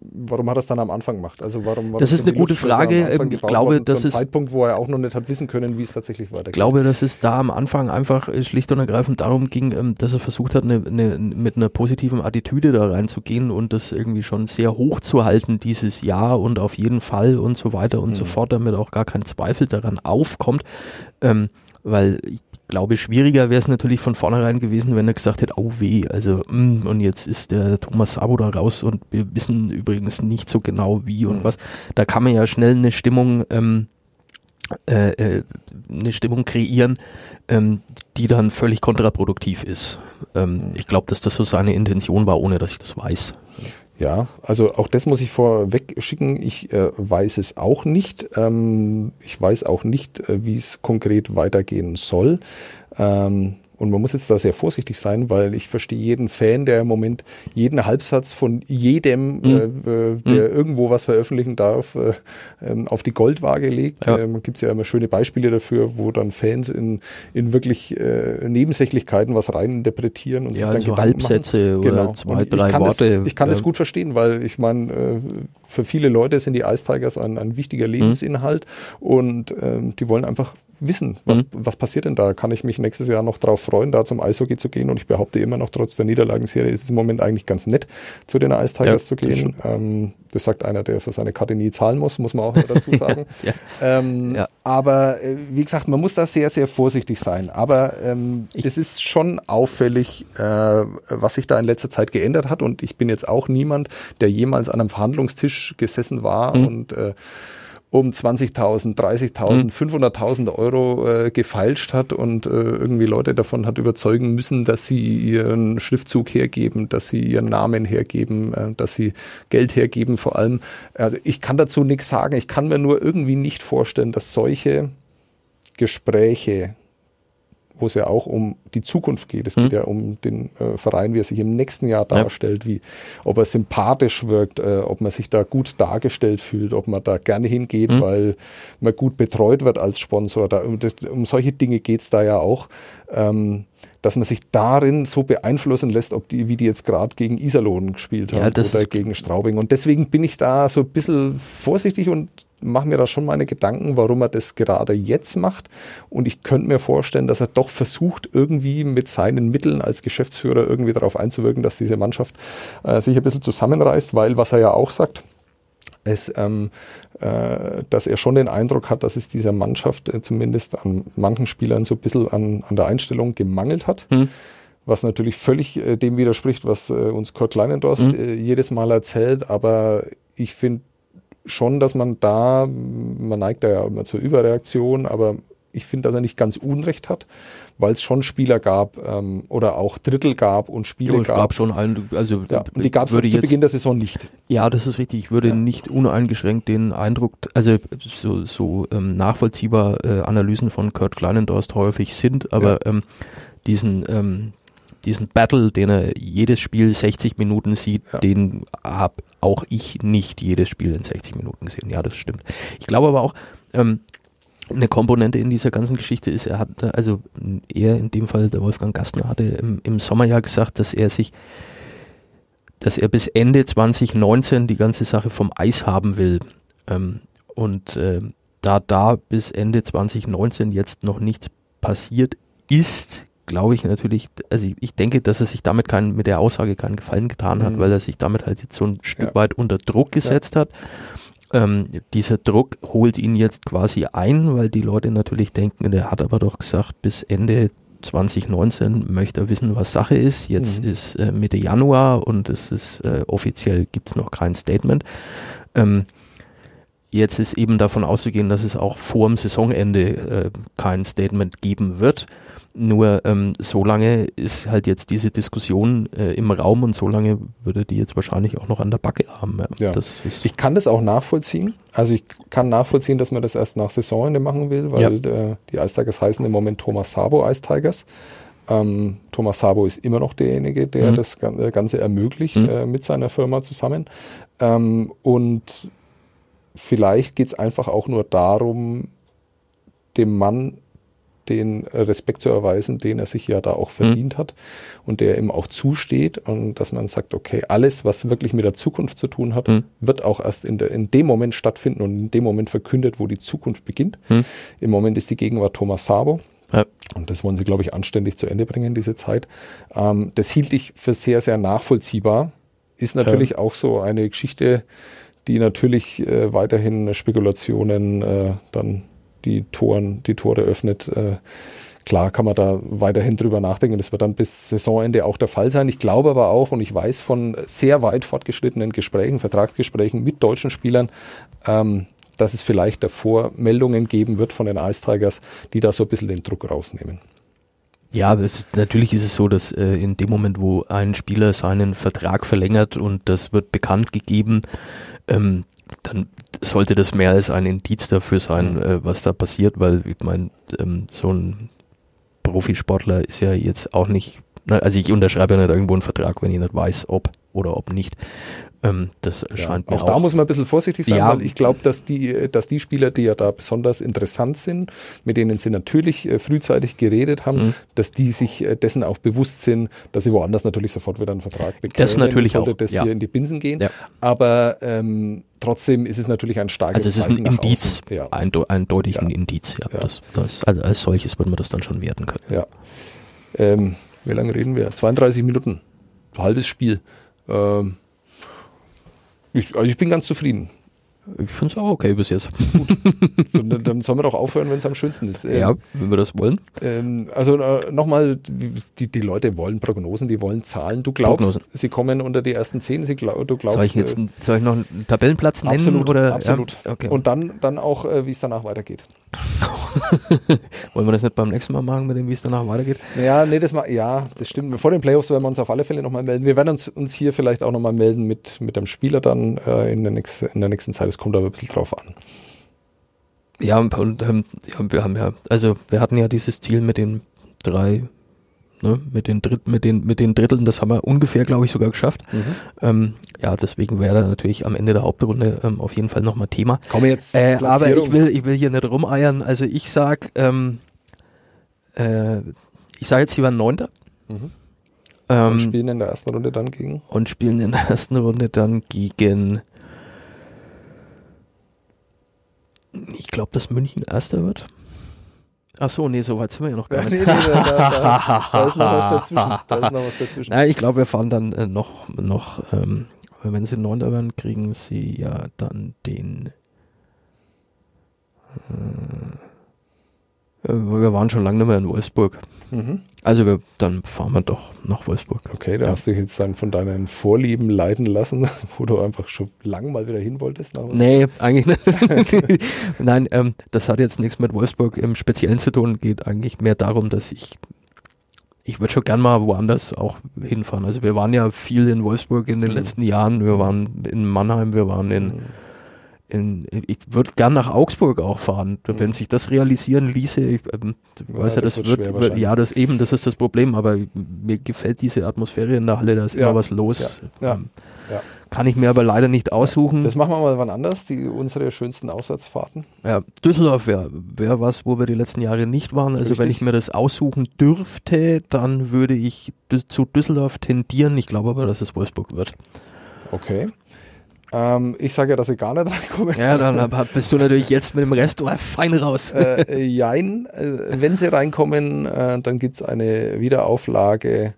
Speaker 3: warum hat er es dann am Anfang gemacht? Also warum war
Speaker 4: Das ist
Speaker 3: so
Speaker 4: eine gute Frage. Ähm, ich glaube, das ist-
Speaker 3: Zeitpunkt, wo er auch noch nicht hat wissen können, wie es tatsächlich weitergeht.
Speaker 4: Ich glaube, dass es da am Anfang einfach schlicht und ergreifend darum ging, ähm, dass er versucht hat, eine, eine, mit einer positiven Attitüde da reinzugehen und das irgendwie schon sehr hoch zu halten dieses Jahr und auf jeden Fall und so weiter und so
Speaker 3: Mhm.
Speaker 4: fort, damit auch gar kein Zweifel daran aufkommt. Ähm, weil glaube, schwieriger wäre es natürlich von vornherein gewesen, wenn er gesagt hätte, oh weh, also mm, und jetzt ist der Thomas Sabo da raus und wir wissen übrigens nicht so genau wie und
Speaker 3: Mhm.
Speaker 4: was. Da kann man ja schnell eine Stimmung ähm, äh, äh, eine Stimmung kreieren, ähm, die dann völlig kontraproduktiv ist. Ähm, ich glaube, dass das so seine Intention war, ohne dass ich das weiß.
Speaker 3: Ja, also auch das muss ich vorweg schicken. Ich äh, weiß es auch nicht. Ähm, ich weiß auch nicht, äh, wie es konkret weitergehen soll. Ähm, und man muss jetzt da sehr vorsichtig sein, weil ich verstehe jeden Fan, der im Moment jeden Halbsatz von jedem, äh, äh, der irgendwo was veröffentlichen darf, äh, ähm, auf die Goldwaage legt.
Speaker 4: Ja.
Speaker 3: Ähm, Gibt es ja immer schöne Beispiele dafür, wo dann Fans in, in wirklich äh, Nebensächlichkeiten was reininterpretieren und
Speaker 4: Ja,
Speaker 3: sich dann
Speaker 4: so
Speaker 3: Gedanken
Speaker 4: Halbsätze
Speaker 3: machen.
Speaker 4: oder
Speaker 3: Genau.
Speaker 4: zwei,
Speaker 3: Und ich
Speaker 4: drei
Speaker 3: kann
Speaker 4: Worte.
Speaker 3: Das, ich kann das
Speaker 4: Ja.
Speaker 3: gut verstehen, weil ich meine, äh, für viele Leute sind die Ice Tigers ein, ein wichtiger
Speaker 4: Mhm.
Speaker 3: Lebensinhalt und ähm, die wollen einfach wissen, was,
Speaker 4: Mhm.
Speaker 3: was passiert denn da? Kann ich mich nächstes Jahr noch drauf freuen, da zum Eishockey zu gehen? Und ich behaupte immer noch, trotz der Niederlagenserie ist es im Moment eigentlich ganz nett, zu den Ice Tigers
Speaker 4: Ja,
Speaker 3: zu
Speaker 4: das
Speaker 3: gehen. Ähm, das sagt einer, der für seine Karte nie zahlen muss, muss man auch dazu [laughs] sagen.
Speaker 4: Ja.
Speaker 3: Ähm,
Speaker 4: Ja.
Speaker 3: Aber äh, wie gesagt, man muss da sehr, sehr vorsichtig sein. Aber ähm, es ist schon auffällig, äh, was sich da in letzter Zeit geändert hat. Und ich bin jetzt auch niemand, der jemals an einem Verhandlungstisch gesessen war
Speaker 4: Mhm.
Speaker 3: und äh, um 20.000, 30.000,
Speaker 4: Mhm.
Speaker 3: 500.000 Euro äh, gefeilscht hat und äh, irgendwie Leute davon hat überzeugen müssen, dass sie ihren Schriftzug hergeben, dass sie ihren Namen hergeben, äh, dass sie Geld hergeben vor allem. Also ich kann dazu nichts sagen. Ich kann mir nur irgendwie nicht vorstellen, dass solche Gespräche wo es ja auch um die Zukunft geht. Es geht ja um den äh, Verein, wie er sich im nächsten Jahr
Speaker 4: Ja.
Speaker 3: darstellt, wie, ob er sympathisch wirkt, äh, ob man sich da gut dargestellt fühlt, ob man da gerne hingeht, weil man gut betreut wird als Sponsor. Da, um, das, um solche Dinge geht's da ja auch. Ähm, dass man sich darin so beeinflussen lässt, ob die, wie die jetzt gerade gegen Iserlohn gespielt
Speaker 4: Ja,
Speaker 3: haben
Speaker 4: das
Speaker 3: oder gegen Straubing. Und deswegen bin ich da so ein bisschen vorsichtig und mache mir da schon meine Gedanken, warum er das gerade jetzt macht. Und ich könnte mir vorstellen, dass er doch versucht, irgendwie mit seinen Mitteln als Geschäftsführer irgendwie darauf einzuwirken, dass diese Mannschaft äh, sich ein bisschen zusammenreißt, weil was er ja auch sagt, ist, ähm, äh, dass er schon den Eindruck hat, dass es dieser Mannschaft äh, zumindest an manchen Spielern so ein bisschen an, an der Einstellung gemangelt hat.
Speaker 4: Hm.
Speaker 3: Was natürlich völlig äh, dem widerspricht, was äh, uns Kurt Kleinendorst
Speaker 4: Hm.
Speaker 3: äh, jedes Mal erzählt. Aber ich finde schon, dass man da, man neigt da ja immer zur Überreaktion, aber ich finde, dass er nicht ganz Unrecht hat, weil es schon Spieler gab ähm, oder auch Drittel gab und Spiele
Speaker 4: Ja, es
Speaker 3: gab.
Speaker 4: gab schon einen, also
Speaker 3: ja, und die gab es zu
Speaker 4: jetzt,
Speaker 3: Beginn der Saison nicht.
Speaker 4: Ja, das ist richtig. Ich würde
Speaker 3: Ja.
Speaker 4: nicht uneingeschränkt den Eindruck, also so, so ähm, nachvollziehbar äh, Analysen von Kurt Kleinendorst häufig sind, aber ähm, diesen ähm, diesen Battle, den er jedes Spiel 60 Minuten sieht,
Speaker 3: Ja.
Speaker 4: den habe auch ich nicht jedes Spiel in 60 Minuten gesehen. Ja, das stimmt. Ich glaube aber auch, ähm, eine Komponente in dieser ganzen Geschichte ist, er hat, also er in dem Fall, der Wolfgang Gastner, hatte im, im Sommer ja gesagt, dass er sich, dass er bis Ende 2019 die ganze Sache vom Eis haben will. Ähm, und äh, da da bis Ende 2019 jetzt noch nichts passiert ist, glaube ich natürlich, also ich, ich denke, dass er sich damit keinen, mit der Aussage keinen Gefallen getan hat,
Speaker 3: Mhm.
Speaker 4: weil er sich damit halt jetzt so ein Stück
Speaker 3: Ja.
Speaker 4: weit unter Druck gesetzt hat. Ähm, dieser Druck holt ihn jetzt quasi ein, weil die Leute natürlich denken, der hat aber doch gesagt, bis Ende 2019 möchte er wissen, was Sache ist. Jetzt
Speaker 3: Mhm.
Speaker 4: ist äh, Mitte Januar und es ist äh, offiziell gibt es noch kein Statement. Ähm, jetzt ist eben davon auszugehen, dass es auch vor dem Saisonende äh, kein Statement geben wird. Nur ähm, so lange ist halt jetzt diese Diskussion äh, im Raum und so lange würde die jetzt wahrscheinlich auch noch an der Backe haben.
Speaker 3: Ja.
Speaker 4: Das ist,
Speaker 3: Ich kann das auch nachvollziehen. Also ich kann nachvollziehen, dass man das erst nach Saisonende machen will, weil äh, die Ice Tigers heißen im Moment Thomas Sabo Ice Tigers. Ähm, Thomas Sabo ist immer noch derjenige, der
Speaker 4: Mhm.
Speaker 3: das äh, Ganze ermöglicht
Speaker 4: Mhm.
Speaker 3: äh, mit seiner Firma zusammen. Ähm, und vielleicht geht es einfach auch nur darum, dem Mann den Respekt zu erweisen, den er sich ja da auch verdient hat und der ihm auch zusteht und dass man sagt, okay, alles, was wirklich mit der Zukunft zu tun hat,
Speaker 4: Mhm.
Speaker 3: wird auch erst in, der, in dem Moment stattfinden und in dem Moment verkündet, wo die Zukunft beginnt.
Speaker 4: Mhm.
Speaker 3: Im Moment ist die Gegenwart Thomas Sabo.
Speaker 4: Ja.
Speaker 3: Und das wollen sie, glaube ich, anständig zu Ende bringen, diese Zeit. Ähm, das hielt ich für sehr, sehr nachvollziehbar. Ist natürlich auch so eine Geschichte, die natürlich äh, weiterhin Spekulationen äh, dann die Toren, die Tore öffnet. Äh, klar kann man da weiterhin drüber nachdenken. Das wird dann bis Saisonende auch der Fall sein. Ich glaube aber auch und ich weiß von sehr weit fortgeschrittenen Gesprächen, Vertragsgesprächen mit deutschen Spielern, ähm, dass es vielleicht davor Meldungen geben wird von den Ice die da so ein bisschen den Druck rausnehmen.
Speaker 4: Ja, es, natürlich ist es so, dass äh, in dem Moment, wo ein Spieler seinen Vertrag verlängert und das wird bekannt gegeben, ähm, dann sollte das mehr als ein Indiz dafür sein, äh, was da passiert, weil ich meine, ähm, so ein Profisportler ist ja jetzt auch nicht, also ich unterschreibe ja nicht irgendwo einen Vertrag, wenn ich nicht weiß, ob oder ob nicht. Ähm, das scheint mir
Speaker 3: auch
Speaker 4: auch.
Speaker 3: da muss man ein bisschen vorsichtig sein,
Speaker 4: Ja.
Speaker 3: weil ich glaube, dass die, dass die Spieler, die ja da besonders interessant sind, mit denen sie natürlich äh, frühzeitig geredet haben,
Speaker 4: Mhm.
Speaker 3: dass die sich äh, dessen auch bewusst sind, dass sie woanders natürlich sofort wieder einen Vertrag bekommen.
Speaker 4: natürlich
Speaker 3: sollte
Speaker 4: auch,
Speaker 3: das
Speaker 4: ja.
Speaker 3: hier in die Binsen gehen.
Speaker 4: Ja.
Speaker 3: Aber ähm, trotzdem ist es natürlich ein starkes
Speaker 4: also es ist ein Indiz.
Speaker 3: Ja.
Speaker 4: eindeu eindeutig
Speaker 3: Ja.
Speaker 4: ein Indiz, ja.
Speaker 3: Ja.
Speaker 4: Das, das, also als solches wird man das dann schon werten können.
Speaker 3: Ja. Ähm, wie lange reden wir? 32 Minuten. Halbes Spiel. Ähm, ich, also ich bin ganz zufrieden.
Speaker 4: Ich finde es auch okay bis jetzt. [laughs]
Speaker 3: So, dann, dann sollen wir doch aufhören, wenn es am schönsten ist. Ähm,
Speaker 4: Ja, wenn wir das wollen.
Speaker 3: Ähm, also äh, nochmal, die, die Leute wollen Prognosen, die wollen Zahlen. Du glaubst,
Speaker 4: Prognosen.
Speaker 3: sie kommen unter die ersten zehn, sie glaub, du glaubst.
Speaker 4: Soll ich jetzt
Speaker 3: äh,
Speaker 4: soll ich noch einen Tabellenplatz nennen?
Speaker 3: absolut,
Speaker 4: oder?
Speaker 3: absolut.
Speaker 4: Ja, okay.
Speaker 3: Und dann, dann auch, äh, wie es danach weitergeht. [laughs]
Speaker 4: Wollen wir das nicht beim nächsten Mal machen, mit dem, wie es danach weitergeht?
Speaker 3: Ja, nee, das mal, ja, das stimmt. Vor den Playoffs werden wir uns auf alle Fälle nochmal melden. Wir werden uns, uns hier vielleicht auch nochmal melden mit, mit dem Spieler dann äh, in, der nächsten, in der nächsten Zeit. Es kommt aber ein bisschen drauf an.
Speaker 4: Ja, und ähm, ja, wir haben ja, also wir hatten ja dieses Ziel mit den drei, ne, mit den Dritt, mit den, mit den Dritteln, das haben wir ungefähr, glaube ich, sogar geschafft. Ähm, ja, deswegen wäre da natürlich am Ende der Hauptrunde ähm, auf jeden Fall nochmal Thema.
Speaker 3: Wir jetzt.
Speaker 4: Äh, aber ich will, ich will hier nicht rumeiern. Also ich sag, ähm, äh, ich sage jetzt, sie waren Neunter.
Speaker 3: Mhm.
Speaker 4: Ähm,
Speaker 3: und spielen in der ersten Runde dann gegen.
Speaker 4: und spielen in der ersten Runde dann gegen. Ich glaube, dass München Erster wird. Ach so, nee, so weit sind wir ja noch gar
Speaker 3: nee,
Speaker 4: nicht.
Speaker 3: nee, da, da, da, da ist noch was [laughs] dazwischen. Da ist noch was dazwischen.
Speaker 4: Nein, ich glaube, wir fahren dann äh, noch, noch, ähm, wenn sie Neunter werden, kriegen sie ja dann den. Äh, wir waren schon lange nicht mehr in Wolfsburg.
Speaker 3: Mhm.
Speaker 4: Also wir, dann fahren wir doch nach Wolfsburg.
Speaker 3: Okay, da
Speaker 4: Ja.
Speaker 3: hast du dich jetzt dann von deinen Vorlieben leiten lassen, [laughs] wo du einfach schon lang mal wieder hin wolltest. Nach
Speaker 4: Nee, eigentlich nicht. [laughs] Nein, ähm, das hat jetzt nichts mit Wolfsburg im Speziellen zu tun. Geht eigentlich mehr darum, dass ich ich würde schon gern mal woanders auch hinfahren. Also wir waren ja viel in Wolfsburg in den
Speaker 3: Mhm.
Speaker 4: letzten Jahren. Wir waren in Mannheim, wir waren in, in ich würde gern nach Augsburg auch fahren. Wenn sich das realisieren ließe, ich ähm, weiß ja,
Speaker 3: das
Speaker 4: das,
Speaker 3: wird
Speaker 4: wird, ja das eben, das ist das Problem, aber mir gefällt diese Atmosphäre in der Halle, da ist
Speaker 3: Ja,
Speaker 4: immer was los.
Speaker 3: ja,
Speaker 4: Ähm,
Speaker 3: ja.
Speaker 4: Kann ich mir aber leider nicht aussuchen.
Speaker 3: Das machen wir mal wann anders, die, unsere schönsten Auswärtsfahrten.
Speaker 4: Ja, Düsseldorf wäre wär was, wo wir die letzten Jahre nicht waren. Also wenn
Speaker 3: Richtig.
Speaker 4: ich mir das aussuchen dürfte, dann würde ich zu Düsseldorf tendieren. Ich glaube aber, dass es Wolfsburg wird.
Speaker 3: Okay. Ähm, ich sage ja, dass sie gar nicht [laughs] reinkommen.
Speaker 4: Ja, dann bist du natürlich jetzt mit dem Rest fein raus.
Speaker 3: äh, äh, jein, äh, wenn sie reinkommen, äh, dann gibt's eine Wiederauflage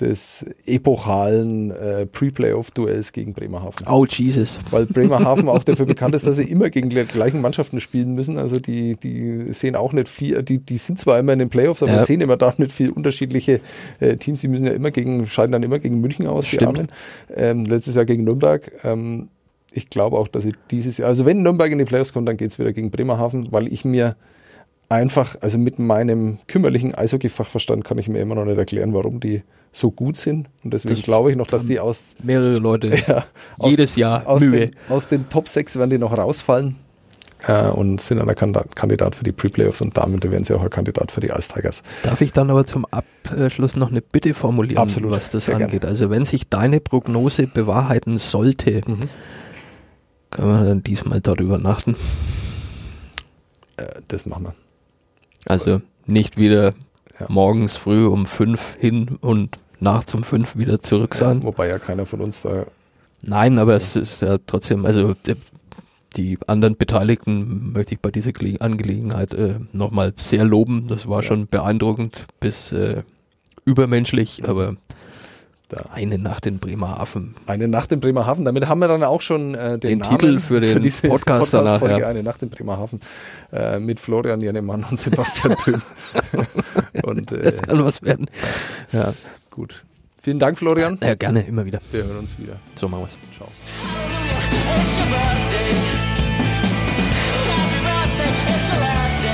Speaker 3: des epochalen äh, Pre-Playoff-Duells gegen Bremerhaven.
Speaker 4: Oh, Jesus.
Speaker 3: Weil Bremerhaven auch dafür [laughs] bekannt ist, dass sie immer gegen die gleichen Mannschaften spielen müssen. Also die, die sehen auch nicht viel, die, die sind zwar immer in den Playoffs, aber
Speaker 4: Ja.
Speaker 3: sehen immer da nicht viel unterschiedliche äh, Teams. Die müssen ja immer gegen, scheiden dann immer gegen München aus,
Speaker 4: Stimmt.
Speaker 3: Ähm, letztes Jahr gegen Nürnberg. Ähm, ich glaube auch, dass sie dieses Jahr, also wenn Nürnberg in die Playoffs kommt, dann geht's wieder gegen Bremerhaven, weil ich mir einfach, also mit meinem kümmerlichen Eishockey-Fachverstand kann ich mir immer noch nicht erklären, warum die so gut sind. Und deswegen glaube ich noch, dass die aus,
Speaker 4: Mehrere Leute. [laughs]
Speaker 3: ja, aus
Speaker 4: Jedes Jahr
Speaker 3: aus
Speaker 4: Mühe.
Speaker 3: Den, aus den Top 6 werden die noch rausfallen äh, und sind dann ein Kandidat, für die Pre-Playoffs und damit werden sie auch ein Kandidat für die Ice Tigers.
Speaker 4: Darf ich dann aber zum Abschluss noch eine Bitte formulieren,
Speaker 3: Absolut,
Speaker 4: was das angeht? Also wenn sich deine Prognose bewahrheiten sollte,
Speaker 3: Mhm.
Speaker 4: können wir dann diesmal dort übernachten.
Speaker 3: Äh, das machen wir.
Speaker 4: Also nicht wieder morgens früh um fünf hin und nachts um fünf wieder zurück sein.
Speaker 3: Wobei ja keiner von uns da
Speaker 4: Nein, aber es ist ja trotzdem, also die anderen Beteiligten möchte ich bei dieser Gele Angelegenheit äh, nochmal sehr loben. Das war schon beeindruckend bis äh, übermenschlich, aber
Speaker 3: Da.
Speaker 4: eine Nacht in Bremerhaven.
Speaker 3: Eine Nacht in Bremerhaven. Damit haben wir dann auch schon äh, den,
Speaker 4: Den
Speaker 3: Namen
Speaker 4: Titel für den
Speaker 3: diese
Speaker 4: Podcast danach,
Speaker 3: Podcast-Folge
Speaker 4: ja.
Speaker 3: Eine Nacht in Bremerhaven äh, mit Florian Jennemann und Sebastian [laughs] Böhm. und äh,
Speaker 4: Das kann was werden. Ja,
Speaker 3: gut. Vielen Dank, Florian.
Speaker 4: ja, gerne, immer wieder.
Speaker 3: Wir hören uns wieder.
Speaker 4: So machen wir's.
Speaker 3: Ciao.
Speaker 6: It's your birthday. Happy birthday, it's your last day.